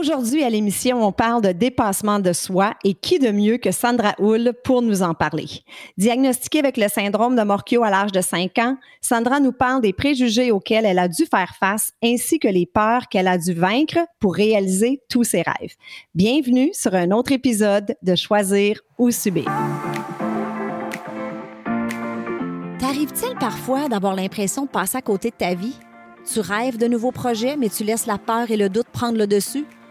Aujourd'hui, à l'émission, on parle de dépassement de soi et qui de mieux que Sandra Hull pour nous en parler. Diagnostiquée avec le syndrome de Morchio à l'âge de 5 ans, Sandra nous parle des préjugés auxquels elle a dû faire face ainsi que les peurs qu'elle a dû vaincre pour réaliser tous ses rêves. Bienvenue sur un autre épisode de Choisir ou Subir. T'arrive-t-il parfois d'avoir l'impression de passer à côté de ta vie? Tu rêves de nouveaux projets, mais tu laisses la peur et le doute prendre le dessus?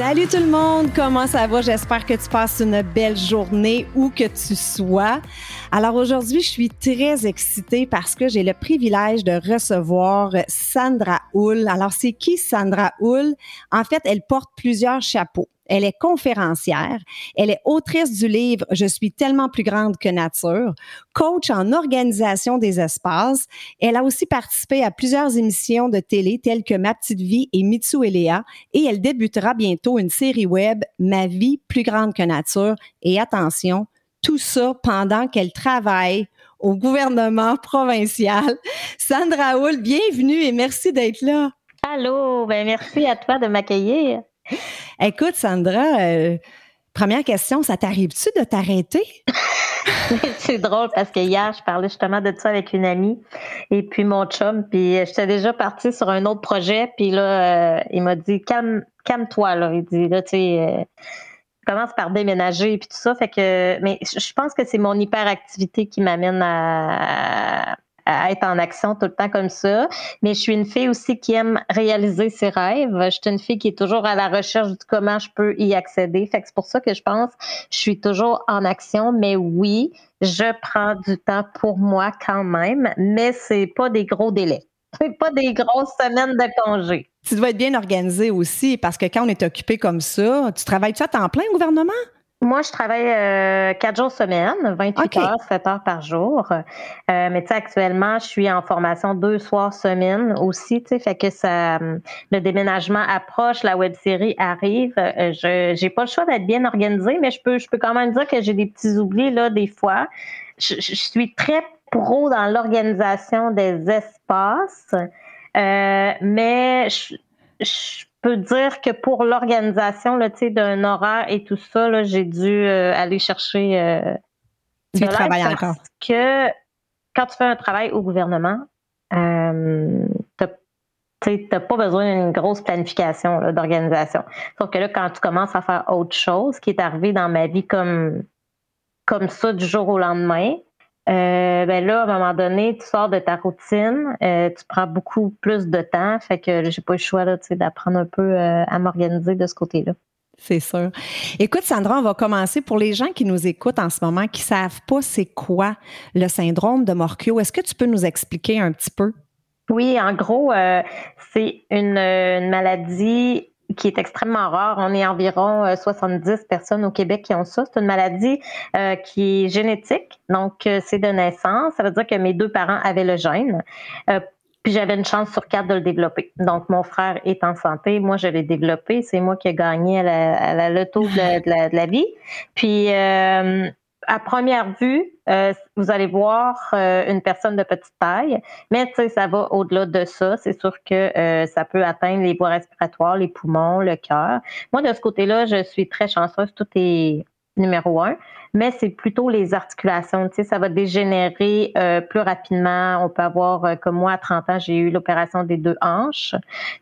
Salut tout le monde, comment ça va? J'espère que tu passes une belle journée où que tu sois. Alors aujourd'hui, je suis très excitée parce que j'ai le privilège de recevoir Sandra Hull. Alors c'est qui Sandra Hull? En fait, elle porte plusieurs chapeaux. Elle est conférencière. Elle est autrice du livre Je suis tellement plus grande que nature, coach en organisation des espaces. Elle a aussi participé à plusieurs émissions de télé telles que Ma petite vie et Mitsu et Léa. Et elle débutera bientôt une série web Ma vie plus grande que nature. Et attention, tout ça pendant qu'elle travaille au gouvernement provincial. Sandra Hull, bienvenue et merci d'être là. Allô, ben merci à toi de m'accueillir. Écoute, Sandra, euh, première question, ça t'arrive-tu de t'arrêter? c'est drôle parce que hier, je parlais justement de ça avec une amie et puis mon chum, puis euh, j'étais déjà partie sur un autre projet, puis là, euh, il m'a dit calme, calme-toi là. Il dit là, tu sais, commence par déménager puis tout ça, fait que, mais je pense que c'est mon hyperactivité qui m'amène à, à être en action tout le temps comme ça. Mais je suis une fille aussi qui aime réaliser ses rêves. Je suis une fille qui est toujours à la recherche de comment je peux y accéder. Fait que c'est pour ça que je pense je suis toujours en action. Mais oui, je prends du temps pour moi quand même, mais c'est pas des gros délais. C'est pas des grosses semaines de congé. Tu dois être bien organisé aussi parce que quand on est occupé comme ça, tu travailles-tu à temps plein au gouvernement? Moi, je travaille euh, quatre jours semaine, 28 heures, 7 heures par jour. Euh, mais tu sais, actuellement, je suis en formation deux soirs semaine aussi, tu sais, fait que ça, le déménagement approche, la web série arrive. Euh, je j'ai pas le choix d'être bien organisée, mais je peux, je peux quand même dire que j'ai des petits oublis là des fois. Je, suis très pro dans l'organisation des espaces, mais je, je peux dire que pour l'organisation d'un horaire et tout ça, j'ai dû euh, aller chercher euh, du travail encore. que quand tu fais un travail au gouvernement, euh, tu n'as pas besoin d'une grosse planification d'organisation. Sauf que là, quand tu commences à faire autre chose, qui est arrivé dans ma vie comme, comme ça du jour au lendemain, euh, ben là, à un moment donné, tu sors de ta routine, euh, tu prends beaucoup plus de temps, fait que j'ai pas le choix d'apprendre un peu euh, à m'organiser de ce côté-là. C'est sûr. Écoute, Sandra, on va commencer pour les gens qui nous écoutent en ce moment, qui savent pas c'est quoi le syndrome de Morchio. Est-ce que tu peux nous expliquer un petit peu? Oui, en gros, c'est une, maladie qui est extrêmement rare. On est environ 70 euh, personnes au Québec qui ont ça. C'est une maladie euh, qui est génétique, donc euh, c'est de naissance. Ça veut dire que mes deux parents avaient le gène. puis j'avais une chance sur quatre de le développer. Donc, mon frère est en santé. Moi, je l'ai développé. C'est moi qui ai gagné à la, à la loto de la, de la, vie. Puis, à première vue, euh, vous allez voir euh, une personne de petite taille, mais ça va au-delà de ça. C'est sûr que euh, ça peut atteindre les voies respiratoires, les poumons, le cœur. Moi, de ce côté-là, je suis très chanceuse. Tout est numéro un, mais c'est plutôt les articulations. Tu sais, ça va dégénérer plus rapidement. On peut avoir, comme moi, à 30 ans, j'ai eu l'opération des deux hanches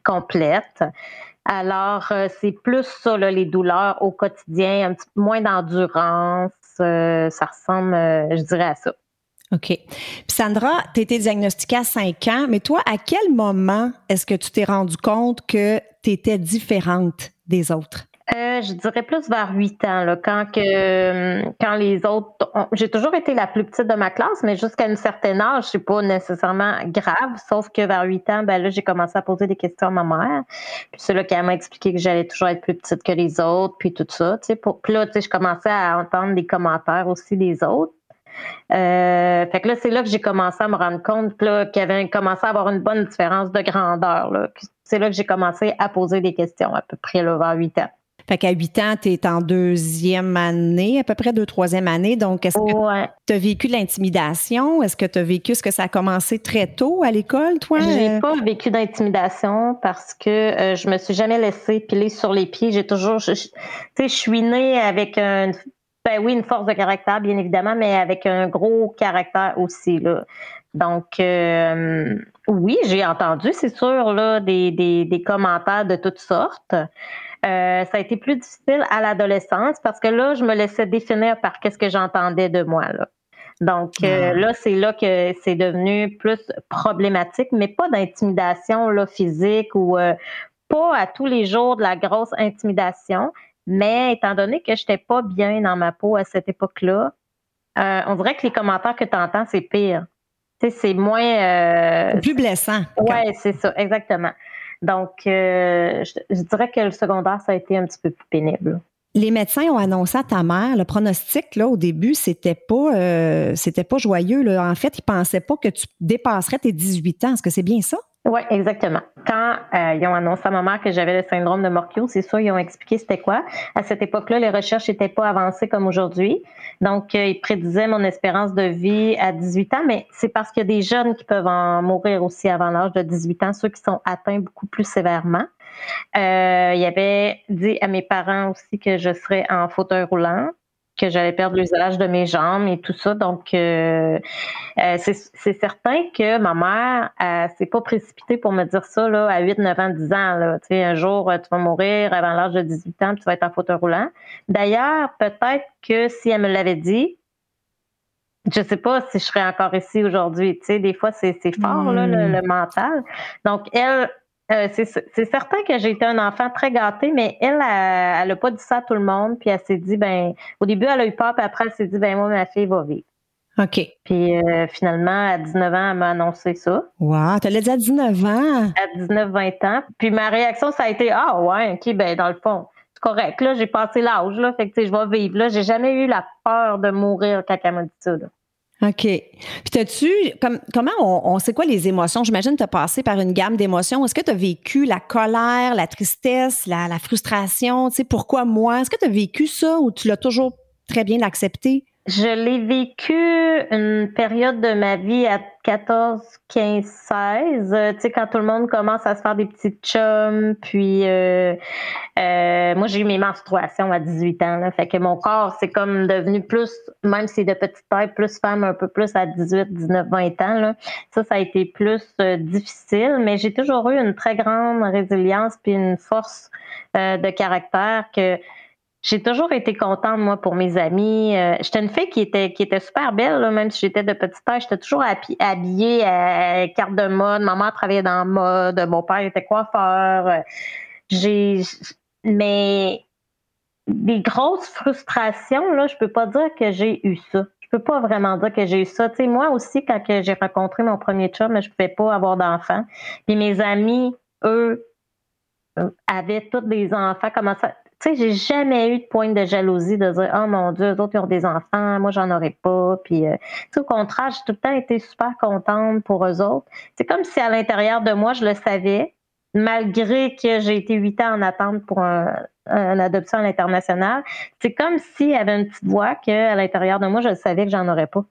complète. Alors, c'est plus ça, les douleurs au quotidien, un petit peu moins d'endurance, euh, ça ressemble, euh, je dirais, à ça. OK. Puis Sandra, tu été diagnostiquée à 5 ans, mais toi, à quel moment est-ce que tu t'es rendu compte que tu étais différente des autres? Euh, je dirais plus vers 8 ans, là, quand que quand les autres. J'ai toujours été la plus petite de ma classe, mais jusqu'à une certaine âge, c'est pas nécessairement grave, sauf que vers 8 ans, ben là, j'ai commencé à poser des questions à ma mère. Puis c'est là qu'elle m'a expliqué que j'allais toujours être plus petite que les autres, puis tout ça. Tu sais, puis là, tu sais, je commençais à entendre des commentaires aussi des autres. Euh, fait que là, c'est là que j'ai commencé à me rendre compte qu'il y avait commencé à avoir une bonne différence de grandeur. C'est là que j'ai commencé à poser des questions, à peu près là, vers 8 ans. Fait qu'à 8 ans, tu es en deuxième année, à peu près deux, troisième année. Donc, est-ce que tu as vécu de l'intimidation? Est-ce que tu as vécu ce que ça a commencé très tôt à l'école, toi? J'ai pas vécu d'intimidation parce que euh, je me suis jamais laissée piler sur les pieds. J'ai toujours, tu sais, je suis née avec un, ben oui, une force de caractère, bien évidemment, mais avec un gros caractère aussi, là. Donc, euh, oui, j'ai entendu, c'est sûr, là, des, des, des commentaires de toutes sortes. Euh, ça a été plus difficile à l'adolescence parce que là, je me laissais définir par qu'est-ce que j'entendais de moi. Là. Donc euh, là, c'est là que c'est devenu plus problématique, mais pas d'intimidation là, physique ou euh, pas à tous les jours de la grosse intimidation. Mais étant donné que je n'étais pas bien dans ma peau à cette époque-là, on dirait que les commentaires que tu entends, c'est pire. C'est moins. plus blessant. Oui, c'est ça, exactement. Donc, euh, je, dirais que le secondaire, ça a été un petit peu plus pénible. Les médecins ont annoncé à ta mère le pronostic là au début, c'était pas euh, c'était pas joyeux En fait, ils pensaient pas que tu dépasserais tes 18 ans. Est-ce que c'est bien ça? Oui, exactement. Quand euh, ils ont annoncé à ma mère que j'avais le syndrome de Morquio, c'est sûr, ils ont expliqué c'était quoi. À cette époque-là, les recherches n'étaient pas avancées comme aujourd'hui. Donc, euh, ils prédisaient mon espérance de vie à 18 ans, mais c'est parce qu'il y a des jeunes qui peuvent en mourir aussi avant l'âge de 18 ans, ceux qui sont atteints beaucoup plus sévèrement. Euh, il avait dit à mes parents aussi que je serais en fauteuil roulant que j'allais perdre l'usage de mes jambes et tout ça. Donc, euh, euh, c'est certain que ma mère euh, s'est pas précipitée pour me dire ça là, à 8, 9 ans, 10 ans. Là. Tu sais, un jour, tu vas mourir avant l'âge de 18 ans, tu vas être en fauteuil roulant. D'ailleurs, peut-être que si elle me l'avait dit, je sais pas si je serais encore ici aujourd'hui. Tu sais, des fois, c'est fort, là, le, le, mental. Donc, elle, euh, c'est certain que j'ai été un enfant très gâté, mais elle, elle n'a pas dit ça à tout le monde. Puis elle s'est dit, ben, au début, elle a eu peur, puis après, elle s'est dit, ben, moi, ma fille va vivre. OK. Puis euh, finalement, à 19 ans, elle m'a annoncé ça. Wow, tu l'as dit à 19 ans? À 19-20 ans. Puis ma réaction, ça a été, ah ouais, OK, ben, dans le fond, c'est correct. Là, j'ai passé l'âge, là, fait que, je vais vivre. Là, j'ai jamais eu la peur de mourir quand elle m'a dit ça, là. OK. Puis t'as-tu, comme, comment on, on sait quoi les émotions? J'imagine que tu as passé par une gamme d'émotions. Est-ce que tu as vécu la colère, la tristesse, la, frustration? Tu sais, pourquoi moi? Est-ce que tu as vécu ça ou tu l'as toujours très bien accepté? Je l'ai vécu une période de ma vie à 14, 15, 16. tu sais, quand tout le monde commence à se faire des petites chums, puis euh, euh, moi j'ai eu mes menstruations à 18 ans. Là, fait que mon corps, c'est comme devenu plus, même si c'est de petite taille, plus femme un peu plus à 18, 19, 20 ans. Là. Ça, ça a été plus euh, difficile, mais j'ai toujours eu une très grande résilience puis une force de caractère que j'ai toujours été contente, moi, pour mes amis. Euh, j'étais une fille qui était, qui était super belle, même si j'étais de petite taille. J'étais toujours habillée à carte de mode. Ma mère travaillait dans mode. Mon père était coiffeur. J'ai, mais des grosses frustrations, là, je peux pas dire que j'ai eu ça. Je peux pas vraiment dire que j'ai eu ça. Moi aussi, quand j'ai rencontré mon premier chum, je pouvais pas avoir d'enfants. Puis mes amis, eux, euh, avaient tous des enfants. Comment ça? Tu sais, j'ai jamais eu de point de jalousie de dire, oh mon Dieu, eux autres, ils ont des enfants, moi, j'en aurais pas. Puis, euh, au contraire, j'ai tout le temps été super contente pour eux autres. C'est comme si à l'intérieur de moi, je le savais, malgré que j'ai été huit ans en attente pour un, une adoption à l'international. C'est comme s'il y avait une petite voix que à l'intérieur de moi, je savais que j'en aurais pas.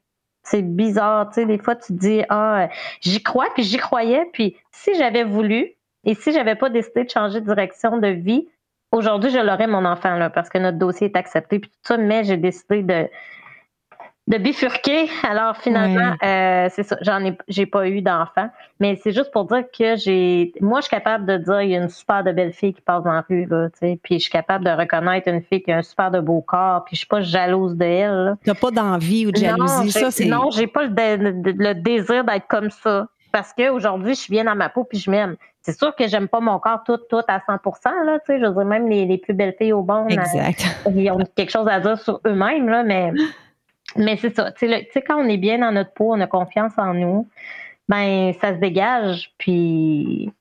C'est bizarre, tu sais, des fois, tu dis, ah, j'y crois, puis j'y croyais, puis si j'avais voulu, et si j'avais pas décidé de changer de direction de vie, Aujourd'hui, je l'aurais, mon enfant, là, parce que notre dossier est accepté, puis tout ça, mais j'ai décidé de, de bifurquer. Alors finalement, euh, c'est ça. J'en ai, j'ai pas eu d'enfant, mais c'est juste pour dire que j'ai, moi, je suis capable de dire il y a une super de belle fille qui passe dans la rue là, tu sais, puis je suis capable de reconnaître une fille qui a un super de beau corps, puis je suis pas jalouse d'elle. T'as pas d'envie ou de jalousie, non, ça c'est. Non, j'ai pas le, désir d'être comme ça. Parce qu'aujourd'hui, je suis bien dans ma peau puis je m'aime. C'est sûr que j'aime pas mon corps tout, tout à 100 là, tu sais, je veux dire, même les, les plus belles filles au monde, exact. ils ont quelque chose à dire sur eux-mêmes, là, mais mais c'est ça. Tu sais, quand on est bien dans notre peau, on a confiance en nous, ben ça se dégage. Puis,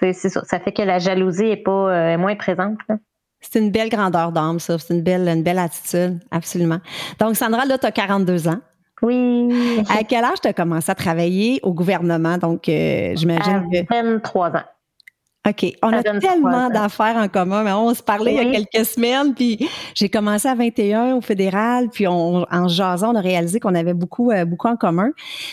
c'est ça. Ça fait que la jalousie est pas euh, moins présente. C'est une belle grandeur d'âme, ça. C'est une belle, une belle attitude, absolument. Donc, Sandra, là, tu as 42 ans. Oui. À quel âge tu as commencé à travailler au gouvernement? Donc, euh, j'imagine que. 23 ans. OK. On a tellement d'affaires en commun, mais on se parlait il y a quelques semaines, puis j'ai commencé à 21 au fédéral, puis on, en jasant, on a réalisé qu'on avait beaucoup, euh, beaucoup en commun.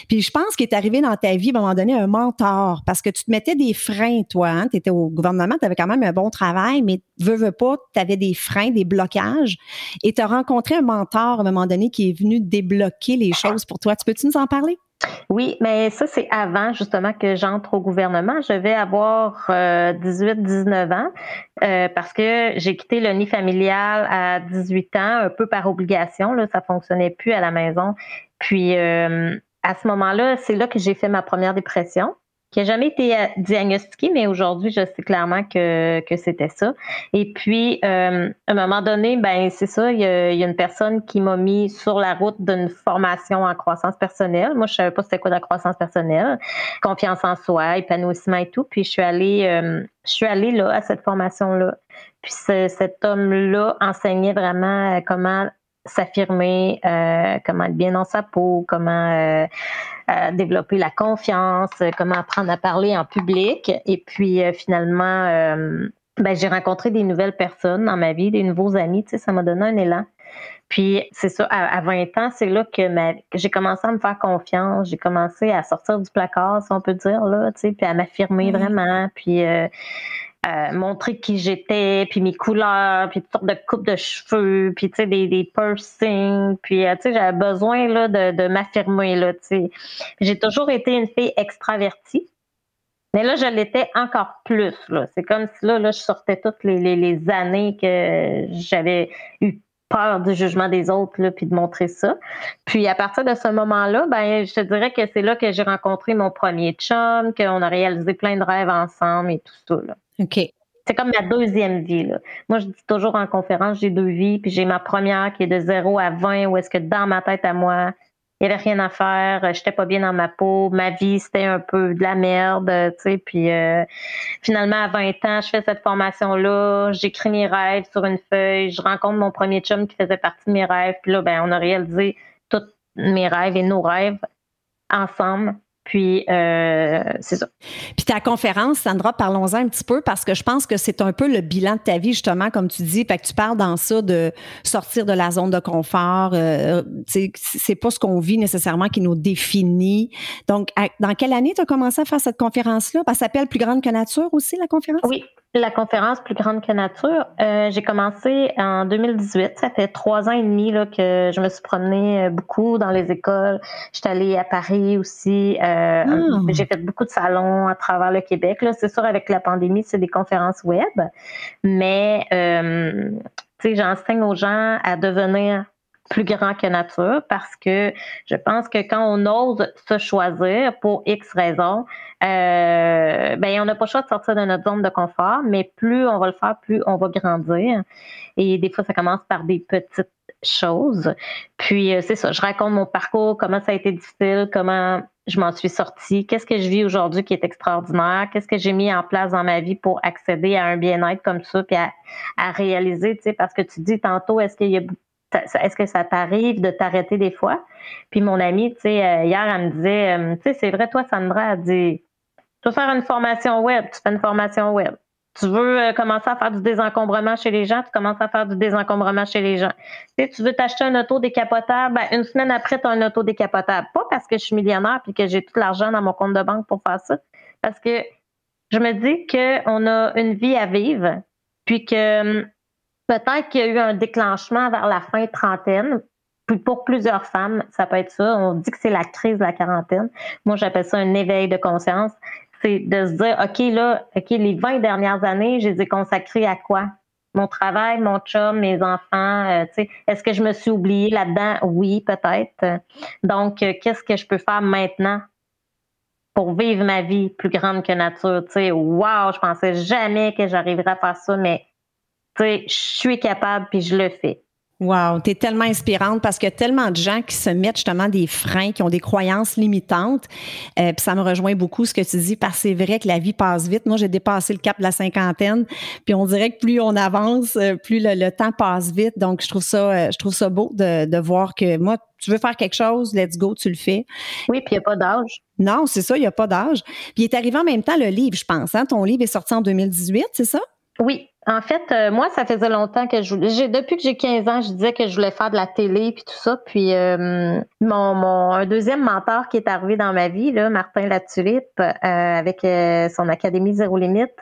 Puis je pense qu'il est arrivé dans ta vie, à un moment donné, un mentor, parce que tu te mettais des freins, toi. Hein? Tu étais au gouvernement, tu avais quand même un bon travail, mais veux, veux pas, tu avais des freins, des blocages. Et tu as rencontré un mentor à un moment donné qui est venu débloquer les choses pour toi. Tu peux-tu nous en parler? Oui, mais ça, c'est avant justement que j'entre au gouvernement. Je vais avoir 18-19 euh, ans euh, parce que j'ai quitté le nid familial à 18 ans, un peu par obligation. Là, ça fonctionnait plus à la maison. Puis euh, à ce moment-là, c'est là que j'ai fait ma première dépression qui n'a jamais été euh, diagnostiqué, mais aujourd'hui, je sais clairement que, que c'était ça. Et puis, euh, à un moment donné, ben c'est ça, il y, a, une personne qui m'a mis sur la route d'une formation en croissance personnelle. Moi, je savais pas c'était quoi la croissance personnelle, confiance en soi, épanouissement et tout. Puis, je suis allée, euh, je suis allée là à cette formation-là. Puis, cet homme-là enseignait vraiment comment s'affirmer, euh, comment être bien dans sa peau, comment euh, euh, développer la confiance, comment apprendre à parler en public. Et puis finalement, ben, j'ai rencontré des nouvelles personnes dans ma vie, des nouveaux amis. Tu sais, ça m'a donné un élan. Puis c'est ça, à, 20 ans, c'est là que, j'ai commencé à me faire confiance. J'ai commencé à sortir du placard, si on peut dire, là, tu sais, puis à m'affirmer vraiment. Puis euh, montrer qui j'étais, puis mes couleurs, puis toutes sortes de coupes de cheveux, puis tu sais des, des piercings, puis euh, tu sais j'avais besoin là de, de m'affirmer là, tu sais. J'ai toujours été une fille extravertie. Mais là, je l'étais encore plus. Là. C'est comme si là, là, je sortais toutes les, les, années que j'avais eu peur du jugement des autres, là, puis de montrer ça. Puis à partir de ce moment-là, ben, je te dirais que c'est là que j'ai rencontré mon premier chum, qu'on a réalisé plein de rêves ensemble et tout ça. Là. OK. C'est comme ma deuxième vie. Là. Moi, je dis toujours en conférence, j'ai deux vies, puis j'ai ma première qui est de 0 à 20, où est-ce que dans ma tête à moi, il n'y avait rien à faire, j'étais pas bien dans ma peau, ma vie, c'était un peu de la merde, tu sais, puis euh, finalement, à 20 ans, je fais cette formation-là, j'écris mes rêves sur une feuille, je rencontre mon premier chum qui faisait partie de mes rêves, puis là, ben, on a réalisé tous mes rêves et nos rêves ensemble. Puis, euh, c'est ça. Puis ta conférence, Sandra, parlons-en un petit peu parce que je pense que c'est un peu le bilan de ta vie, justement, comme tu dis. Fait que tu parles dans ça de sortir de la zone de confort. Euh, c'est pas ce qu'on vit nécessairement qui nous définit. Donc, dans quelle année tu as commencé à faire cette conférence-là? Ça s'appelle Plus grande que nature aussi, la conférence? Oui, la conférence Plus grande que nature, euh, j'ai commencé en 2018. Ça fait trois ans et demi là, que je me suis promenée euh, beaucoup dans les écoles. J'étais allée à Paris aussi. Euh, ah. J'ai fait beaucoup de salons à travers le Québec. Là, c'est sûr, avec la pandémie, c'est des conférences web. Mais euh, j'enseigne aux gens à devenir plus grand que nature parce que je pense que quand on ose se choisir pour X raisons, euh, ben on n'a pas le choix de sortir de notre zone de confort, mais plus on va le faire, plus on va grandir. Et des fois, ça commence par des petites choses. Puis euh, c'est ça, je raconte mon parcours, comment ça a été difficile, comment je m'en suis sortie, qu'est-ce que je vis aujourd'hui qui est extraordinaire, qu'est-ce que j'ai mis en place dans ma vie pour accéder à un bien-être comme ça, puis à, à réaliser, tu sais, parce que tu dis tantôt, est-ce qu'il y a est-ce que ça t'arrive de t'arrêter des fois? Puis mon amie, tu sais, euh, hier, elle me disait, euh, tu sais, c'est vrai, toi, Sandra, elle dit, tu veux faire une formation web, tu fais une formation web. Tu veux euh, commencer à faire du désencombrement chez les gens, tu commences à faire du désencombrement chez les gens. Tu, sais, tu veux t'acheter un auto décapotable, ben, une semaine après, tu as un auto décapotable. Pas parce que je suis millionnaire puis que j'ai tout l'argent dans mon compte de banque pour faire ça, parce que je me dis qu'on a une vie à vivre, puis que hum, Peut-être qu'il y a eu un déclenchement vers la fin trentaine pour plusieurs femmes, ça peut être ça. On dit que c'est la crise de la quarantaine. Moi, j'appelle ça un éveil de conscience. C'est de se dire, OK, là, OK, les 20 dernières années, je les ai consacrées à quoi? Mon travail, mon chum, mes enfants, euh, tu sais, est-ce que je me suis oubliée là-dedans? Oui, peut-être. Donc, euh, qu'est-ce que je peux faire maintenant pour vivre ma vie plus grande que nature? Tu sais, wow, je pensais jamais que j'arriverais à faire ça, mais je suis capable puis je le fais. Wow, tu es tellement inspirante parce qu'il y a tellement de gens qui se mettent justement des freins, qui ont des croyances limitantes. Euh, puis ça me rejoint beaucoup ce que tu dis parce que c'est vrai que la vie passe vite. Moi, j'ai dépassé le cap de la cinquantaine, puis on dirait que plus on avance, euh, plus le, temps passe vite. Donc, je trouve ça, euh, je trouve ça beau de, de voir que moi, tu veux faire quelque chose, let's go, tu le fais. Oui, puis il n'y a pas d'âge. Non, c'est ça, il n'y a pas d'âge. Puis il est arrivé en même temps le livre, je pense. Hein? Ton livre est sorti en 2018, c'est ça? Oui, en fait, euh, moi, ça faisait longtemps que je voulais. Depuis que j'ai 15 ans, je disais que je voulais faire de la télé puis tout ça. Puis euh, mon, mon un deuxième mentor qui est arrivé dans ma vie, là, Martin Latulippe, euh, avec son Académie Zéro Limite,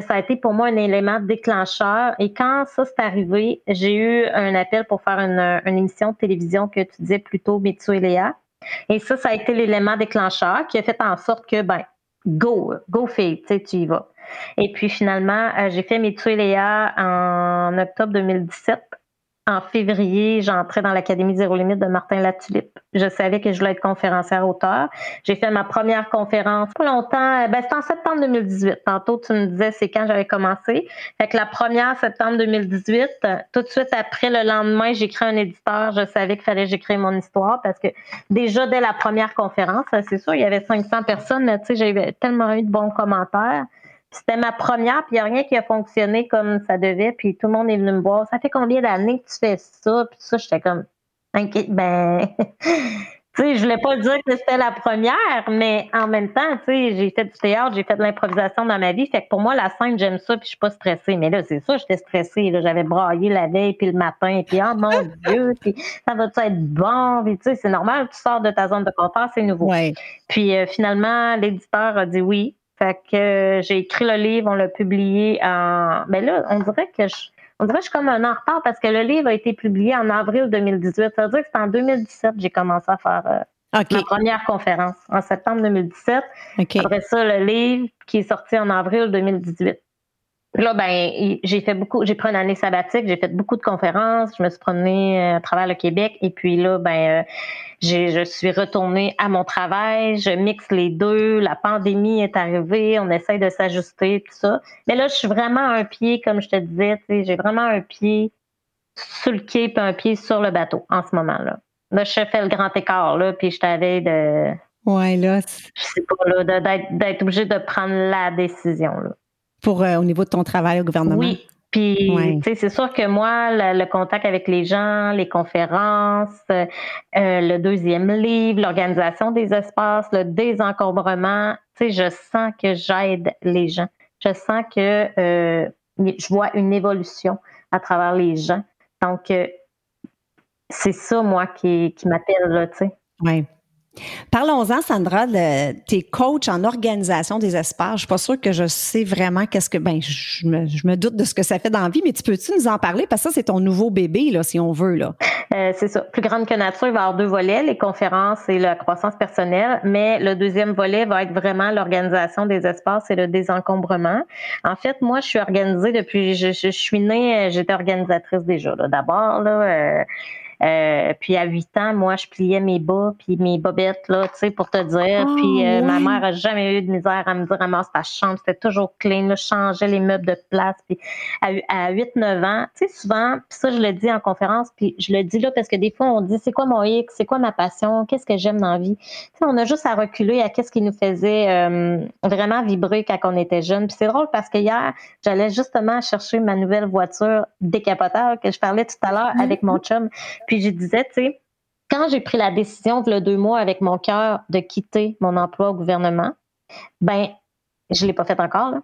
ça a été pour moi un élément déclencheur. Et quand ça s'est arrivé, j'ai eu un appel pour faire une, émission de télévision que tu disais plutôt Mitsu et Léa. Et ça, ça a été l'élément déclencheur qui a fait en sorte que, ben, go, go fille, tu sais, tu y vas. Et puis finalement, euh, j'ai fait mes Léa en octobre 2017. En février, j'entrais dans l'Académie Zéro Limite de Martin Latulippe. Je savais que je voulais être conférencière auteur. J'ai fait ma première conférence pas longtemps. Euh, ben, c'était en septembre 2018. Tantôt, tu me disais c'est quand j'avais commencé. Fait que la première septembre 2018, tout de suite après, le lendemain, créé un éditeur. Je savais qu'il fallait que j'écrive mon histoire parce que déjà dès la première conférence, c'est sûr, il y avait 500 personnes, mais tu sais, j'ai tellement eu de bons commentaires. C'était ma première, puis il n'y a rien qui a fonctionné comme ça devait, puis tout le monde est venu me voir. Ça fait combien d'années que tu fais ça? Puis ça, j'étais comme, inquiète, ben, tu sais, je voulais pas dire que c'était la première, mais en même temps, tu sais, j'ai fait du théâtre, j'ai fait de l'improvisation dans ma vie, fait que pour moi, la scène, j'aime ça, puis je suis pas stressée. Mais là, c'est ça, j'étais stressée, là, j'avais braillé la veille, puis le matin, puis oh mon Dieu, puis ça va-tu être bon? Puis tu sais, c'est normal, tu sors de ta zone de confort, c'est nouveau. Puis euh, finalement, l'éditeur a dit oui, fait que j'ai écrit le livre, on l'a publié en. Ben là, on dirait que je. On dirait que je suis comme un en retard parce que le livre a été publié en avril 2018. Ça veut dire que c'est en 2017 que j'ai commencé à faire euh, ma première conférence, en septembre 2017. Après ça, le livre qui est sorti en avril 2018. Là, ben, j'ai fait beaucoup, j'ai pris une année sabbatique, j'ai fait beaucoup de conférences, je me suis promenée euh, à travers le Québec et puis là, ben, je suis retournée à mon travail, je mixe les deux, la pandémie est arrivée, on essaye de s'ajuster, tout ça. Mais là, je suis vraiment un pied, comme je te disais, j'ai vraiment un pied sur le quai puis un pied sur le bateau en ce moment-là. Là, je fais le grand écart, là, puis je t'avais de... Ouais, là... Je sais pas, là, d'être obligé de prendre la décision, là. Pour, euh, au niveau de ton travail au gouvernement? Oui, puis, tu sais, c'est sûr que moi, le, contact avec les gens, les conférences, euh, le deuxième livre, l'organisation des espaces, le désencombrement, tu sais, je sens que j'aide les gens. Je sens que euh, je vois une évolution à travers les gens. Donc, euh, c'est ça, moi, qui, qui m'appelle, tu sais. Oui. Parlons-en, Sandra, de tes coachs en organisation des espaces. Je suis pas sûre que je sais vraiment qu'est-ce que. Ben, je me, doute de ce que ça fait dans vie, mais tu peux-tu nous en parler? Parce que ça, c'est ton nouveau bébé, là, si on veut. Euh, c'est ça. Plus grande que nature, il va y avoir deux volets, les conférences et la croissance personnelle. Mais le deuxième volet va être vraiment l'organisation des espaces et le désencombrement. En fait, moi, je suis organisée depuis. Je, je, suis née, j'étais organisatrice déjà. D'abord, là. Euh, euh, puis à 8 ans, moi, je pliais mes bas, puis mes bobettes, là, tu sais, pour te dire. Ah, puis euh, ma mère a jamais eu de misère à me dire, ramasse ta chambre, c'était toujours clean, là, je changeais les meubles de place. Puis à, à 8-9 ans, tu sais, souvent, puis ça, je le dis en conférence, puis je le dis là parce que des fois, on dit, c'est quoi mon X, c'est quoi ma passion, qu'est-ce que j'aime dans la vie? Tu sais, on a juste à reculer à qu'est-ce qui nous faisait euh, vraiment vibrer quand on était jeune. Puis c'est drôle parce que hier, j'allais justement chercher ma nouvelle voiture décapotable que je parlais tout à l'heure avec mon chum. Puis je disais, tu sais, quand j'ai pris la décision, de le deux mois avec mon cœur, de quitter mon emploi au gouvernement, ben, je l'ai pas fait encore.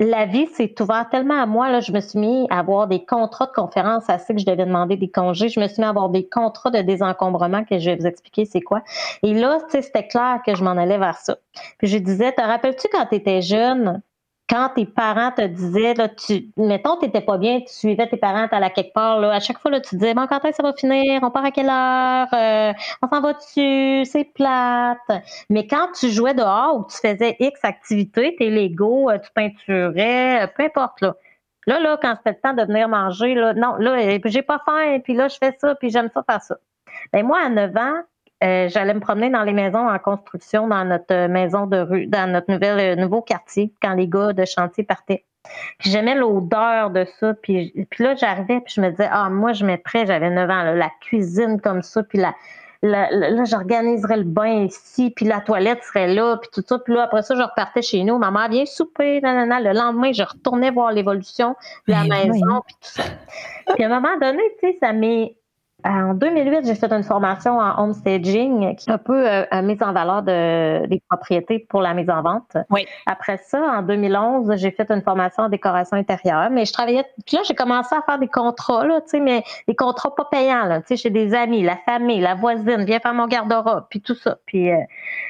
La vie s'est ouverte tellement à moi. Là, je me suis mis à avoir des contrats de conférence assez que je devais demander des congés. Je me suis mis à avoir des contrats de désencombrement que je vais vous expliquer c'est quoi. Et là, c'était clair que je m'en allais vers ça. Puis je disais, te rappelles-tu quand tu étais jeune, quand tes parents te disaient, là, tu, mettons, tu n'étais pas bien, tu suivais tes parents à la quelque part, là, à chaque fois, là, tu disais, bon, quand est-ce que ça va finir? On part à quelle heure? Euh, on s'en va dessus? C'est plate. Mais quand tu jouais dehors ou tu faisais X activités, tes Lego, euh, tu peinturais, euh, peu importe, là. Là, là, quand c'était le temps de venir manger, là, non, là, j'ai pas faim, puis là, je fais ça, puis j'aime ça faire ça. Ben, moi, à 9 ans, euh, j'allais me promener dans les maisons en construction dans notre euh, maison de rue, dans notre nouvelle, euh, nouveau quartier, quand les gars de chantier partaient. J'aimais l'odeur de ça. Puis, puis là, j'arrivais, puis je me disais, ah, moi, je mettrais, j'avais 9 ans, la cuisine comme ça, puis la, là, j'organiserais le bain ici, puis la toilette serait là, puis tout ça. Puis là, après ça, je repartais chez nous. Maman vient souper, nanana. Le lendemain, je retournais voir l'évolution de la ben maison, puis tout ça. Puis à un moment donné, tu sais, ça m'est en 2008, j'ai fait une formation en homestaging qui est un peu euh, mise en valeur de, des propriétés pour la mise en vente. Oui. Après ça, en 2011, j'ai fait une formation en décoration intérieure. Mais je travaillais. Puis là, j'ai commencé à faire des contrats, là, tu sais, mais des contrats pas payants, là, tu sais, chez des amis, la famille, la voisine, viens faire mon garde-robe, puis tout ça. Puis, euh,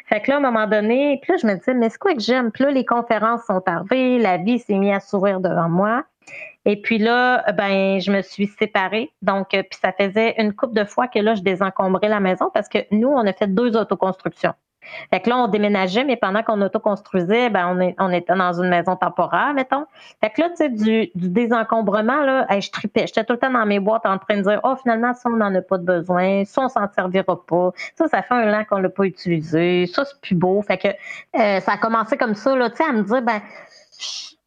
fait que là, à un moment donné, puis là, je me disais, mais c'est quoi que j'aime? Puis là, les conférences sont arrivées, la vie s'est mise à sourire devant moi. Et puis là, ben, je me suis séparée. Donc, euh, puis ça faisait une couple de fois que là, je désencombrais la maison parce que nous, on a fait deux autoconstructions. Fait que là, on déménageait, mais pendant qu'on autoconstruisait, ben, on, était dans une maison temporaire, mettons. Fait que là, tu sais, du, du désencombrement, là, je tripais. J'étais tout le temps dans mes boîtes en train de dire, oh, finalement, ça, on n'en a pas de besoin. Ça, on s'en servira pas. Ça, ça fait un an qu'on l'a pas utilisé. Ça, c'est plus beau. Fait que euh, ça a commencé comme ça, là, tu sais, à me dire, ben,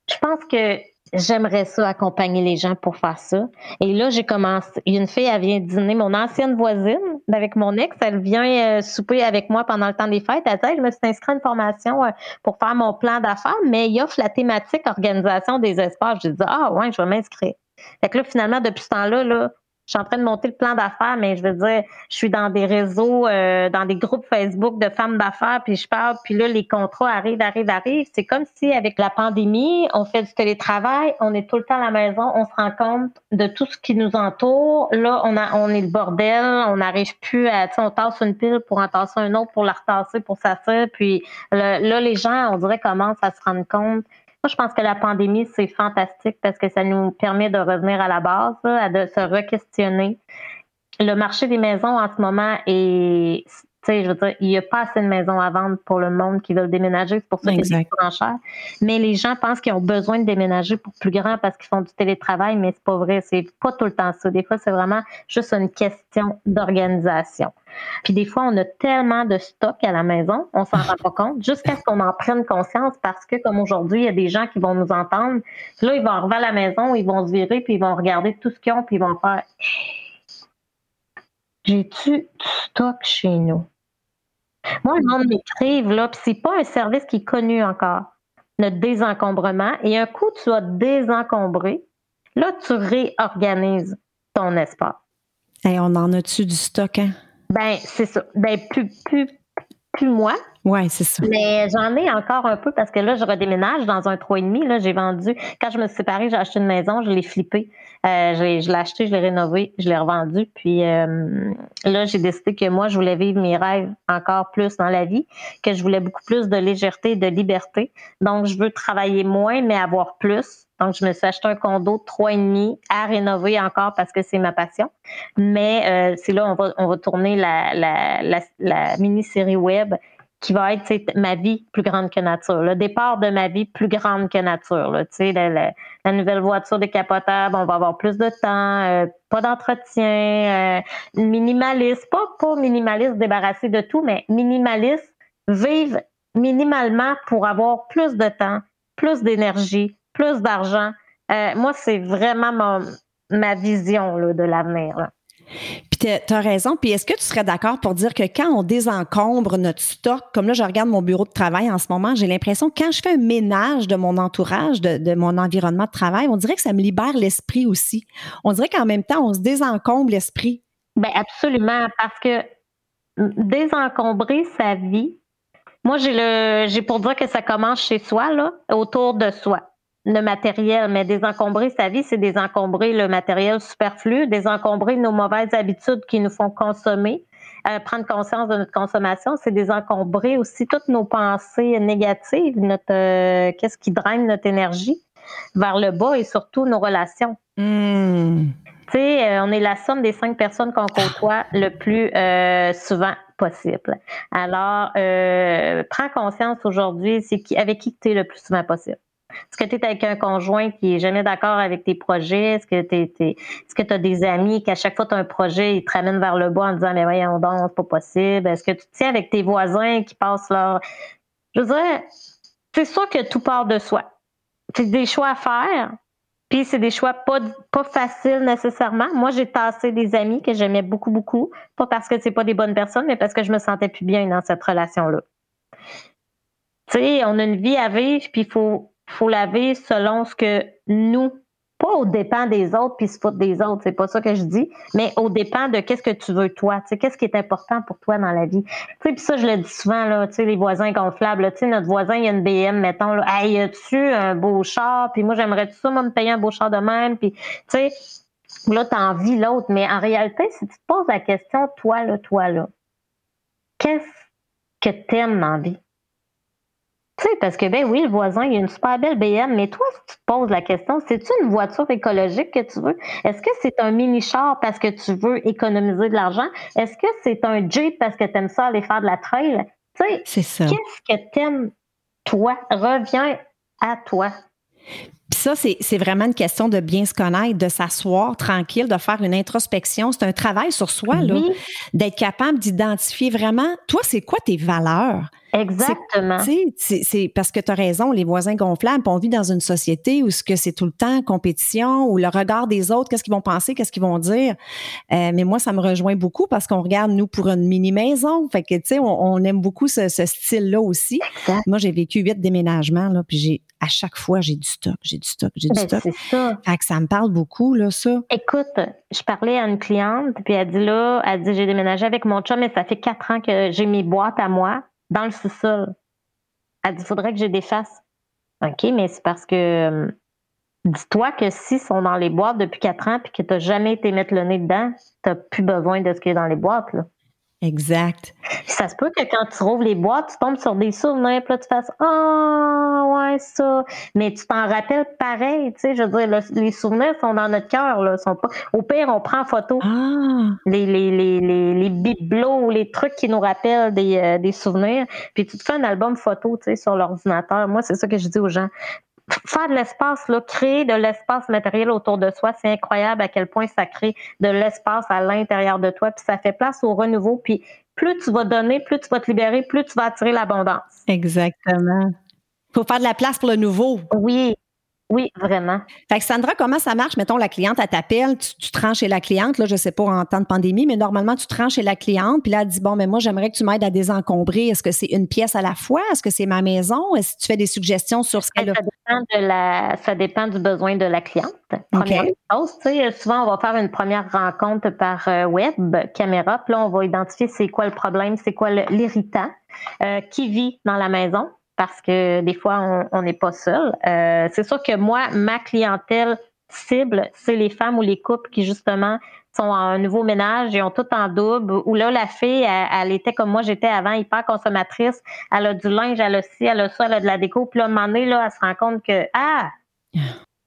je pense que j'aimerais ça accompagner les gens pour faire ça. Et là, j'ai commencé. Une fille, elle vient dîner, mon ancienne voisine, avec mon ex, elle vient euh, souper avec moi pendant le temps des fêtes. Elle dit, je me suis inscrite à une formation euh, pour faire mon plan d'affaires, mais il offre la thématique organisation des espaces. J'ai dit, ah ouais, je vais m'inscrire. Fait que là, finalement, depuis ce temps-là, là, je suis en train de monter le plan d'affaires, mais je veux dire, je suis dans des réseaux, euh, dans des groupes Facebook de femmes d'affaires, puis je parle, puis là, les contrats arrivent, arrivent, arrivent. C'est comme si avec la pandémie, on fait du télétravail, on est tout le temps à la maison, on se rend compte de tout ce qui nous entoure. Là, on a, on est le bordel, on n'arrive plus à, tu sais, on tasse une pile pour en tasser un autre, pour la retasser, pour s'asseoir. Puis là, les gens, on dirait, commencent à se rendre compte moi, je pense que la pandémie, c'est fantastique parce que ça nous permet de revenir à la base, de se re-questionner. Le marché des maisons en ce moment est sais, je veux dire, il n'y a pas assez de maisons à vendre pour le monde qui veut déménager. C'est pour ça que c'est cher. Mais les gens pensent qu'ils ont besoin de déménager pour plus grand parce qu'ils font du télétravail, mais c'est pas vrai. C'est pas tout le temps ça. Des fois, c'est vraiment juste une question d'organisation. Puis des fois, on a tellement de stock à la maison, on s'en rend pas compte, jusqu'à ce qu'on en prenne conscience parce que, comme aujourd'hui, il y a des gens qui vont nous entendre. là, ils vont arriver à la maison, ils vont se virer, puis ils vont regarder tout ce qu'ils ont, puis ils vont faire J'ai-tu du stock chez nous? Moi, le monde m'écrive, là, puis c'est pas un service qui est connu encore, notre désencombrement. Et un coup, tu as désencombré, là, tu réorganises ton espace. Et on en a-tu du stock, hein? Ben, c'est ça. Ben, plus, plus, plus moi. Oui, c'est ça. Mais j'en ai encore un peu parce que là, je redéménage dans un 3,5. Là, j'ai vendu. Quand je me suis séparée, j'ai acheté une maison, je l'ai flippée. Euh, je l'ai acheté, je l'ai rénové, je l'ai revendu. Puis euh, là, j'ai décidé que moi, je voulais vivre mes rêves encore plus dans la vie, que je voulais beaucoup plus de légèreté et de liberté. Donc, je veux travailler moins, mais avoir plus. Donc, je me suis acheté un condo de trois et demi à rénover encore parce que c'est ma passion. Mais euh, c'est là on va on va tourner la mini-série web qui va être ma vie plus grande que nature, le départ de ma vie plus grande que nature. Là, la, la, nouvelle voiture décapotable, on va avoir plus de temps, euh, pas d'entretien, euh, minimaliste, pas pas minimaliste débarrassé de tout, mais minimaliste, vivre minimalement pour avoir plus de temps, plus d'énergie, plus d'argent. Euh, moi, c'est vraiment ma vision là, de l'avenir. Puis tu as raison. Puis est-ce que tu serais d'accord pour dire que quand on désencombre notre stock, comme là, je regarde mon bureau de travail en ce moment, j'ai l'impression que quand je fais un ménage de mon entourage, de, mon environnement de travail, on dirait que ça me libère l'esprit aussi. On dirait qu'en même temps, on se désencombre l'esprit. Bien, absolument, parce que désencombrer sa vie, moi, j'ai le j'ai pour dire que ça commence chez soi, autour de soi le matériel, mais désencombrer sa vie, c'est désencombrer le matériel superflu, désencombrer nos mauvaises habitudes qui nous font consommer, euh, prendre conscience de notre consommation, c'est désencombrer aussi toutes nos pensées négatives, notre euh, qu'est-ce qui draine notre énergie vers le bas et surtout nos relations. Hmm. Tu sais, on est la somme des cinq personnes qu'on côtoie le plus souvent possible. Alors, prends conscience aujourd'hui, c'est qui, avec qui tu es le plus souvent possible. Est-ce que tu es avec un conjoint qui est jamais d'accord avec tes projets? Est-ce que tu est-ce que as des amis qu'à chaque fois tu as un projet, ils te ramènent vers le bas en disant Mais voyons donc, c'est pas possible. Est-ce que tu tiens avec tes voisins qui passent leur. Je veux dire, c'est sûr que tout part de soi. C'est des choix à faire. Puis c'est des choix pas, pas faciles nécessairement. Moi, j'ai tassé des amis que j'aimais beaucoup, beaucoup. Pas parce que c'est pas des bonnes personnes, mais parce que je me sentais plus bien dans cette relation-là. Tu sais, on a une vie à vivre, puis il faut faut laver selon ce que nous, pas au dépend des autres puis se foutre des autres, c'est pas ça que je dis, mais au dépend de qu'est-ce que tu veux toi, tu sais, qu'est-ce qui est important pour toi dans la vie. Puis ça je le dis souvent là, tu sais les voisins gonflables, tu sais notre voisin il y a une BM mettons là, hey, as-tu un beau char? Puis moi j'aimerais tout ça moi me payer un beau char de même? Puis tu sais là tu envie l'autre, mais en réalité si tu te poses la question toi là, toi là, qu'est-ce que t'aimes dans la vie? Tu sais, parce que, ben oui, le voisin, il a une super belle BM, mais toi, si tu te poses la question, c'est-tu une voiture écologique que tu veux? Est-ce que c'est un mini-char parce que tu veux économiser de l'argent? Est-ce que c'est un Jeep parce que tu aimes ça aller faire de la trail? Tu sais, qu'est-ce que t'aimes, toi? Reviens à toi. Puis ça, c'est vraiment une question de bien se connaître, de s'asseoir tranquille, de faire une introspection. C'est un travail sur soi, là, d'être capable d'identifier vraiment, toi, c'est quoi tes valeurs? Exactement. C'est parce que tu as raison, les voisins gonflables, on vit dans une société où ce que c'est tout le temps compétition, ou le regard des autres, qu'est-ce qu'ils vont penser, qu'est-ce qu'ils vont dire? Euh, mais moi, ça me rejoint beaucoup parce qu'on regarde, nous, pour une mini-maison. Fait que, tu sais, on, aime beaucoup ce, style-là aussi. Moi, j'ai vécu huit déménagements, là, puis j'ai à chaque fois, j'ai du stock, j'ai du stock, j'ai du ben, stock. Ça. Fait que ça me parle beaucoup, là, ça. Écoute, je parlais à une cliente, puis elle dit là, elle dit, j'ai déménagé avec mon chum, mais ça fait quatre ans que j'ai mes boîtes à moi dans le sous-sol. Elle dit, faudrait que je défasse. OK, mais c'est parce que euh, dis-toi que s'ils sont dans les boîtes depuis quatre ans puis que tu n'as jamais été mettre le nez dedans, tu n'as plus besoin de ce qui est dans les boîtes. Là. Exact. Ça se peut que quand tu rouvres les boîtes, tu tombes sur des souvenirs, puis là, tu fasses Ah, ouais, ça. Mais tu t'en rappelles pareil, tu sais. Je veux dire, les souvenirs sont dans notre cœur, là. Sont pas... Au pire, on prend en photo ah. les, les, les, les, les bibelots, les trucs qui nous rappellent des, euh, des souvenirs. Puis tu te fais un album photo, tu sais, sur l'ordinateur. Moi, c'est ça que je dis aux gens faire de l'espace, là, créer de l'espace matériel autour de soi, c'est incroyable à quel point ça crée de l'espace à l'intérieur de toi, puis ça fait place au renouveau, puis plus tu vas donner, plus tu vas te libérer, plus tu vas attirer l'abondance. Exactement. Il faut faire de la place pour le nouveau. Oui, oui, vraiment. Fait que Sandra, comment ça marche? Mettons, la cliente, elle t'appelle, tu, tu, te rends chez la cliente, là, je sais pas en temps de pandémie, mais normalement, tu te rends chez la cliente, puis là, elle dit, bon, mais moi, j'aimerais que tu m'aides à désencombrer. Est-ce que c'est une pièce à la fois? Est-ce que c'est ma maison? Est-ce que tu fais des suggestions sur ce qu'elle a? Ça dépend, de la, ça dépend du besoin de la cliente. Première chose, tu sais, souvent, on va faire une première rencontre par euh, web, caméra, puis là, on va identifier c'est quoi le problème, c'est quoi l'irritant, euh, qui vit dans la maison parce que des fois, on n'est pas seul. Euh, c'est sûr que moi, ma clientèle cible, c'est les femmes ou les couples qui, justement, sont en nouveau ménage et ont tout en double, où là, la fille, elle, était comme moi, j'étais avant, hyper consommatrice. Elle a du linge, elle a ci, elle a ça, elle a de la déco. Puis là, à un moment donné, là, elle se rend compte que, ah,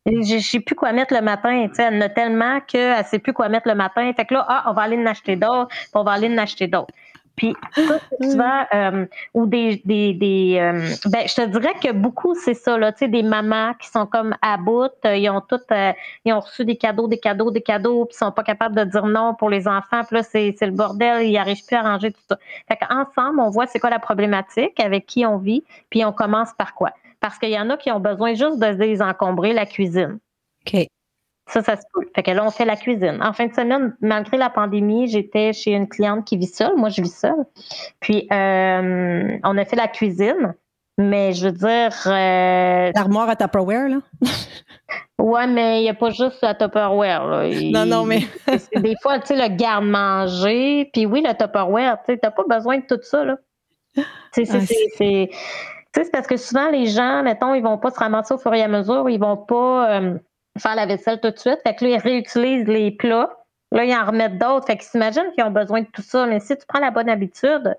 je sais plus quoi mettre le matin. Elle en a tellement qu'elle ne sait plus quoi mettre le matin. Fait que là, ah, on va aller en acheter d'autres, on va aller en acheter d'autres. Puis ça, souvent, euh, ou des, des, des euh, ben, je te dirais que beaucoup, c'est ça, là, tu sais, des mamans qui sont comme à bout, euh, ils ont toutes, ils ont reçu des cadeaux, des cadeaux, des cadeaux, puis ils sont pas capables de dire non pour les enfants, puis là, c'est, c'est le bordel, ils n'arrivent plus à ranger tout ça. Fait qu'ensemble, on voit c'est quoi la problématique, avec qui on vit, puis on commence par quoi. Parce qu'il y en a qui ont besoin juste de désencombrer la cuisine. OK. Ça, ça se peut. Fait que là, on fait la cuisine. En fin de semaine, malgré la pandémie, j'étais chez une cliente qui vit seule. Moi, je vis seule. Puis, euh, on a fait la cuisine. Mais je veux dire. Euh, L'armoire à Tupperware, là? ouais, mais il n'y a pas juste la Tupperware, là. non, non, mais. des fois, tu sais, le garde-manger. Puis oui, le Tupperware, tu sais, t'as pas besoin de tout ça, là. c'est. c'est parce que souvent, les gens, mettons, ils vont pas se ramasser au fur et à mesure, ils vont pas. Euh, faire la vaisselle tout de suite. Fait que là, ils réutilisent les plats Là, ils en remettent d'autres. Fait qu'ils s'imaginent qu'ils ont besoin de tout ça. Mais si tu prends la bonne habitude,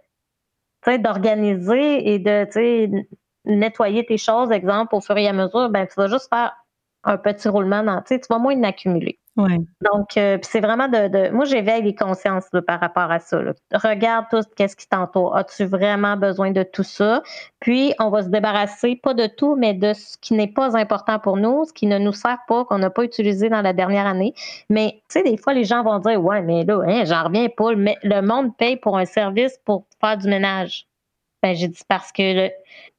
d'organiser et de nettoyer tes choses, exemple, au fur et à mesure, ben, tu vas juste faire un petit roulement dans, tu vas moins en accumuler. Donc, euh, c'est vraiment de, Moi, j'éveille les consciences par rapport à ça. Regarde tout ce qui t'entoure? As-tu vraiment besoin de tout ça? Puis, on va se débarrasser, pas de tout, mais de ce qui n'est pas important pour nous, ce qui ne nous sert pas, qu'on n'a pas utilisé dans la dernière année. Mais, tu sais, des fois, les gens vont dire Ouais, mais là, hein, j'en reviens pas. Le monde paye pour un service pour faire du ménage. Ben, j'ai dit parce que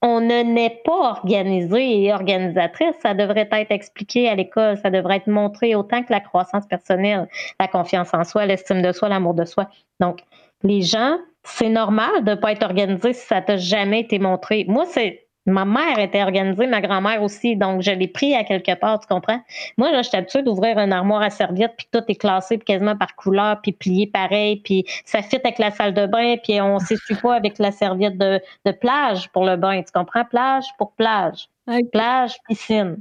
on ne n'est pas organisé et organisatrice. Ça devrait être expliqué à l'école. Ça devrait être montré autant que la croissance personnelle, la confiance en soi, l'estime de soi, l'amour de soi. Donc, les gens, c'est normal de ne pas être organisé si ça t'a jamais été montré. Moi, c'est Ma mère était organisée, ma grand-mère aussi, donc je l'ai pris à quelque part, tu comprends? Moi, là, j'étais habituée d'ouvrir une armoire à serviettes, puis tout est classé quasiment par couleur, puis plié pareil, puis ça fit avec la salle de bain, puis on s'essuie pas avec la serviette de, plage pour le bain, tu comprends? Plage pour plage. Plage, piscine.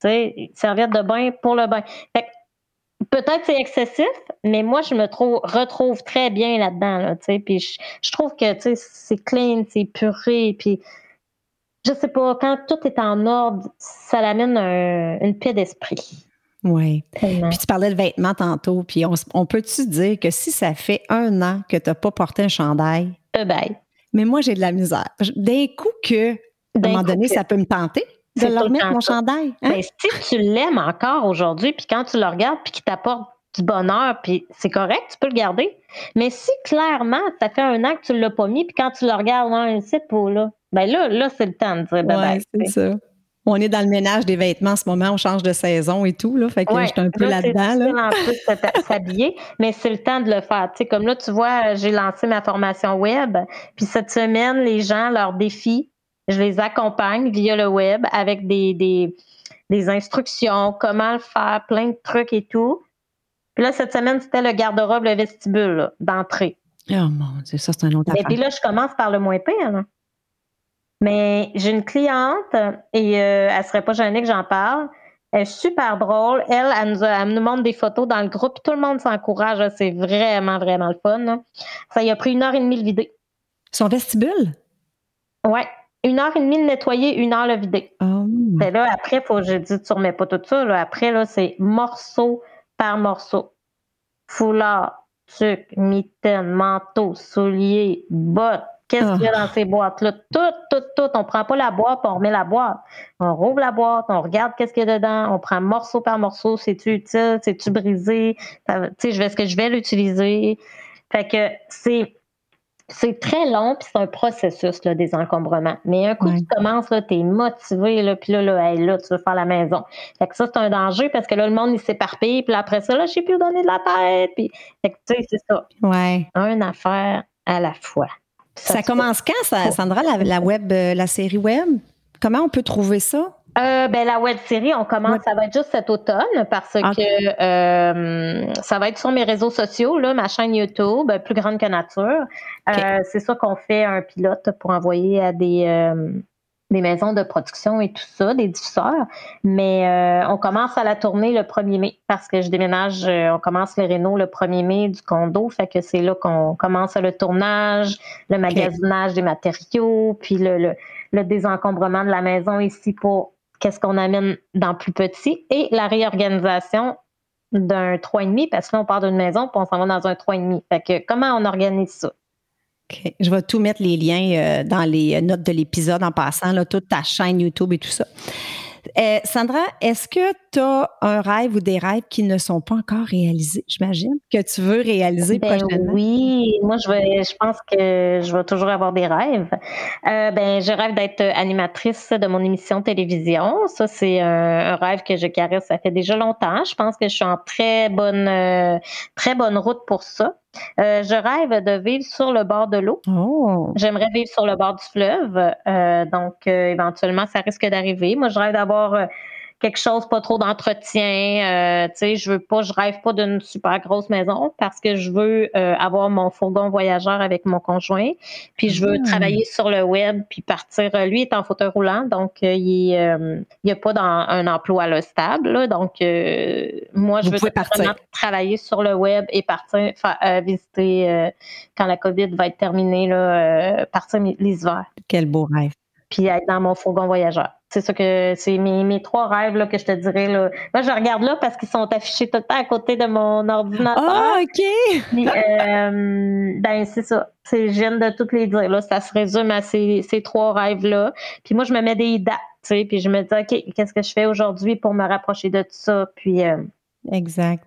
Tu sais, serviette de bain pour le bain. Fait peut-être c'est excessif, mais moi, je me trouve, retrouve très bien là-dedans, là, tu sais, puis je, je trouve que, tu sais, c'est clean, c'est puré, puis je sais pas, quand tout est en ordre, ça l'amène une paix d'esprit. Oui. Puis tu parlais de vêtements tantôt, puis on, peut-tu dire que si ça fait un an que tu n'as pas porté un chandail? Euh, ben. Mais moi, j'ai de la misère. D'un coup que, à un moment donné, ça peut me tenter de leur remettre mon chandail. Hein? Ben, si tu l'aimes encore aujourd'hui, puis quand tu le regardes, puis qu'il t'apporte du bonheur, puis c'est correct, tu peux le garder. Mais si clairement, ça fait un an que tu ne l'as pas mis, puis quand tu le regardes, non, c'est pas là. Ben là, là, c'est le temps de dire bye c'est ça. On est dans le ménage des vêtements en ce moment, on change de saison et tout, là. Fait que je suis un peu là-dedans. Là. en s'habiller, mais c'est le temps de le faire. Tu sais, comme là, tu vois, j'ai lancé ma formation web, puis cette semaine, les gens, leurs défis, je les accompagne via le web avec des, des, des instructions, comment le faire, plein de trucs et tout. Puis là, cette semaine, c'était le garde-robe, le vestibule d'entrée. Oh mon Dieu, ça, c'est un autre Et puis là, je commence par le moins pire. Mais j'ai une cliente et euh, elle serait pas gênée que j'en parle. Elle est super drôle. Elle, elle nous, elle nous montre des photos dans le groupe. Tout le monde s'encourage. C'est vraiment, vraiment le fun. Ça y a pris une heure et demie le vider. Son vestibule? Oui. Une heure et demie de nettoyer, une heure le vider. Oh. là, après, faut, j'ai dit, tu remets pas tout ça. Là. Après, là, c'est morceau par morceau. Foulard, tuc, mitaine, manteau, souliers, bottes, Qu'est-ce qu'il y a dans ces boîtes-là? Tout, tout, tout. On prend pas la boîte, on remet la boîte. On rouvre la boîte, on regarde qu'est-ce qu'il y a dedans, on prend morceau par morceau, c'est-tu utile, c'est-tu brisé, tu sais, je vais, est-ce que je vais l'utiliser? Fait que c'est, c'est très long, puis c'est un processus, là, des encombrements. Mais un coup tu commences, là, t'es motivé, là, puis là, là, là, tu veux faire la maison. Fait que ça, c'est un danger parce que là, le monde, il s'éparpille, puis après ça, là, je sais plus où donner de la tête, puis, fait que, tu sais, c'est ça. Ouais. Une affaire à la fois. Ça, commence quand, Sandra, la, web, euh, la série web? Comment on peut trouver ça? Euh, ben, la web série, on commence, ça va être juste cet automne parce que euh, ça va être sur mes réseaux sociaux, là, ma chaîne YouTube, plus grande que nature. c'est ça qu'on fait un pilote pour envoyer à des, des maisons de production et tout ça, des diffuseurs. Mais euh, on commence à la tourner le 1er mai parce que je déménage, euh, on commence les rénaux le 1er mai du condo. Fait que c'est là qu'on commence le tournage, le magasinage des matériaux, puis le, le, désencombrement de la maison ici pour qu'est-ce qu'on amène dans plus petit et la réorganisation d'un 3,5 parce que là, on part d'une maison puis on s'en va dans un 3,5. Fait que comment on organise ça? Je vais tout mettre les liens euh, dans les notes de l'épisode en passant, toute ta chaîne YouTube et tout ça. Euh, Sandra, est-ce que tu as un rêve ou des rêves qui ne sont pas encore réalisés, j'imagine, que tu veux réaliser ben prochainement? Oui, moi, je, vais, je pense que je vais toujours avoir des rêves. Euh, ben, je rêve d'être animatrice de mon émission télévision. Ça, c'est un, rêve que je caresse, ça fait déjà longtemps. Je pense que je suis en très bonne, euh, très bonne route pour ça. Euh, je rêve de vivre sur le bord de l'eau. Oh. J'aimerais vivre sur le bord du fleuve. donc, éventuellement, ça risque d'arriver. Moi, je rêve d'avoir quelque chose, pas trop d'entretien. Euh, tu sais, je veux pas, je rêve pas d'une super grosse maison parce que je veux euh, avoir mon fourgon voyageur avec mon conjoint. Puis je veux Ah. travailler sur le web puis partir. euh, Lui est en fauteuil roulant, donc euh, il est, euh, a pas dans un emploi là, stable. là. donc euh, moi, je Vous veux vraiment travailler sur le web et partir euh, visiter euh, quand la COVID va être terminée, là, euh, partir les hivers Quel beau rêve. Puis être dans mon fourgon voyageur. C'est ça que c'est mes, mes trois rêves là, que je te dirais. Là. Moi, je regarde là parce qu'ils sont affichés tout le temps à côté de mon ordinateur. Ah, OK. Puis, euh, ben, c'est ça. C'est viens de toutes les dire. Là, ça se résume à ces, ces trois rêves-là. Puis moi, je me mets des dates, tu sais, puis je me dis, OK, qu'est-ce que je fais aujourd'hui pour me rapprocher de tout ça? Puis, euh, Exact.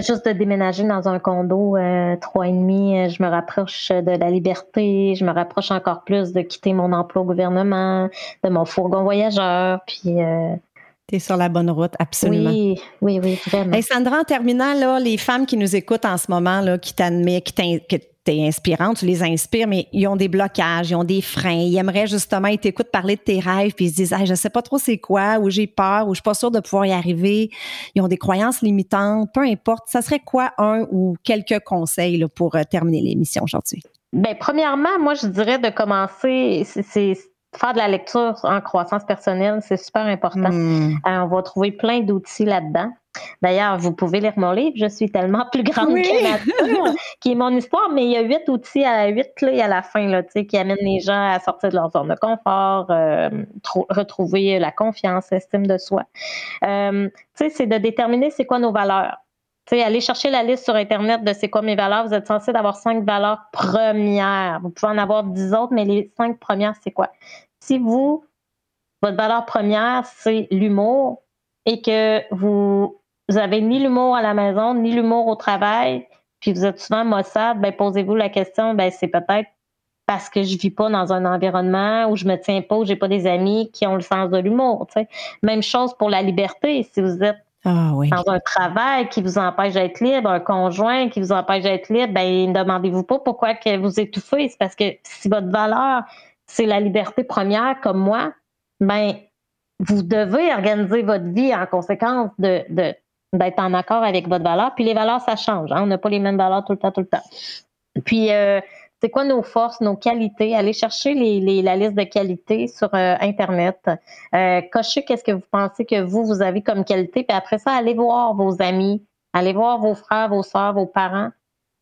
Juste de déménager dans un condo euh, trois et demi, euh, je me rapproche de la liberté, je me rapproche encore plus de quitter mon emploi au gouvernement, de mon fourgon voyageur, puis euh, Tu es sur la bonne route, absolument. oui, oui, oui, vraiment. Hey Sandra, en terminant, là, les femmes qui nous écoutent en ce moment, là, qui t'admirent, qui que t'es inspirante, tu les inspires, mais ils ont des blocages, ils ont des freins. Ils aimeraient justement, ils t'écoutent parler de tes rêves, puis ils se disent, hey, je sais pas trop c'est quoi, ou j'ai peur, ou je suis pas sûre de pouvoir y arriver. Ils ont des croyances limitantes, peu importe. Ça serait quoi un ou quelques conseils là, pour euh, terminer l'émission aujourd'hui? Ben, premièrement, moi, je dirais de commencer, c'est- c'est faire de la lecture en croissance personnelle, c'est super important. Hmm. Euh, on va trouver plein d'outils là-dedans. D'ailleurs, vous pouvez lire mon livre, Je suis tellement plus grande Oui. que nature, qui est mon histoire, mais il y a huit outils, à huit clés à la fin, là, qui amènent les gens à sortir de leur zone de confort, euh, tro- retrouver la confiance, l'estime de soi. Euh, c'est de déterminer c'est quoi nos valeurs. Aller chercher la liste sur Internet de c'est quoi mes valeurs. Vous êtes censé d'avoir cinq valeurs premières. Vous pouvez en avoir dix autres, mais les cinq premières, c'est quoi? Si vous, votre valeur première, c'est l'humour et que vous, vous avez ni l'humour à la maison, ni l'humour au travail, puis vous êtes souvent maussade, ben posez-vous la question, ben c'est peut-être parce que je vis pas dans un environnement où je me tiens pas, où j'ai pas des amis qui ont le sens de l'humour. tu sais. Même chose pour la liberté. Si vous êtes Ah oui. dans un travail qui vous empêche d'être libre, un conjoint qui vous empêche d'être libre, ben ne demandez-vous pas pourquoi que vous étouffez. C'est parce que si votre valeur, c'est la liberté première comme moi, ben vous devez organiser votre vie en conséquence de, de- d'être en accord avec votre valeur. Puis les valeurs, ça change. hein. On n'a pas les mêmes valeurs tout le temps, tout le temps. Puis euh, c'est quoi nos forces, nos qualités? Allez chercher les, les- la liste de qualités sur euh, Internet. Euh, cochez qu'est-ce que vous pensez que vous, vous avez comme qualité? Puis après ça, allez voir vos amis, allez voir vos frères, vos soeurs, vos parents.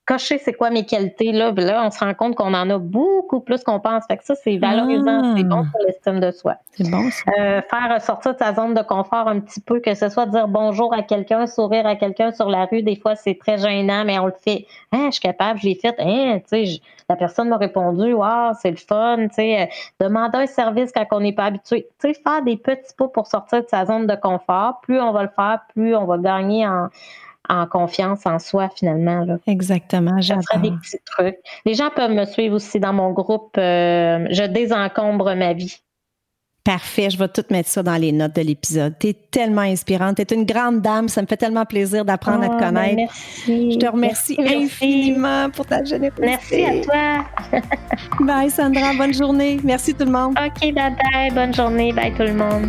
Cochez c'est quoi mes qualités. Là, Puis là on se rend compte qu'on en a beaucoup plus qu'on pense. Fait que ça, c'est valorisant, Ah. c'est bon pour l'estime de soi. C'est bon, ça. Euh, faire sortir de sa zone de confort un petit peu, que ce soit dire bonjour à quelqu'un, sourire à quelqu'un sur la rue, des fois c'est très gênant, mais on le fait. Hein, je suis capable, je l'ai fait. Hein, tu sais, la personne m'a répondu, wow, c'est le fun. Tu sais, euh, demander un service quand on n'est pas habitué. Tu sais, faire des petits pas pour sortir de sa zone de confort. Plus on va le faire, plus on va gagner en, en confiance en soi finalement. Là. Exactement, serait des petits trucs. Les gens peuvent me suivre aussi dans mon groupe. euh, je désencombre ma vie. Parfait, je vais tout mettre ça dans les notes de l'épisode. Tu es tellement inspirante, tu es une grande dame, ça me fait tellement plaisir d'apprendre à Ah, te ben, connaître. merci. Je te remercie Merci, merci. infiniment pour ta générosité. Merci à toi. Bye Sandra, bonne journée. Merci tout le monde. OK, bye bye. Bonne journée. Bye tout le monde.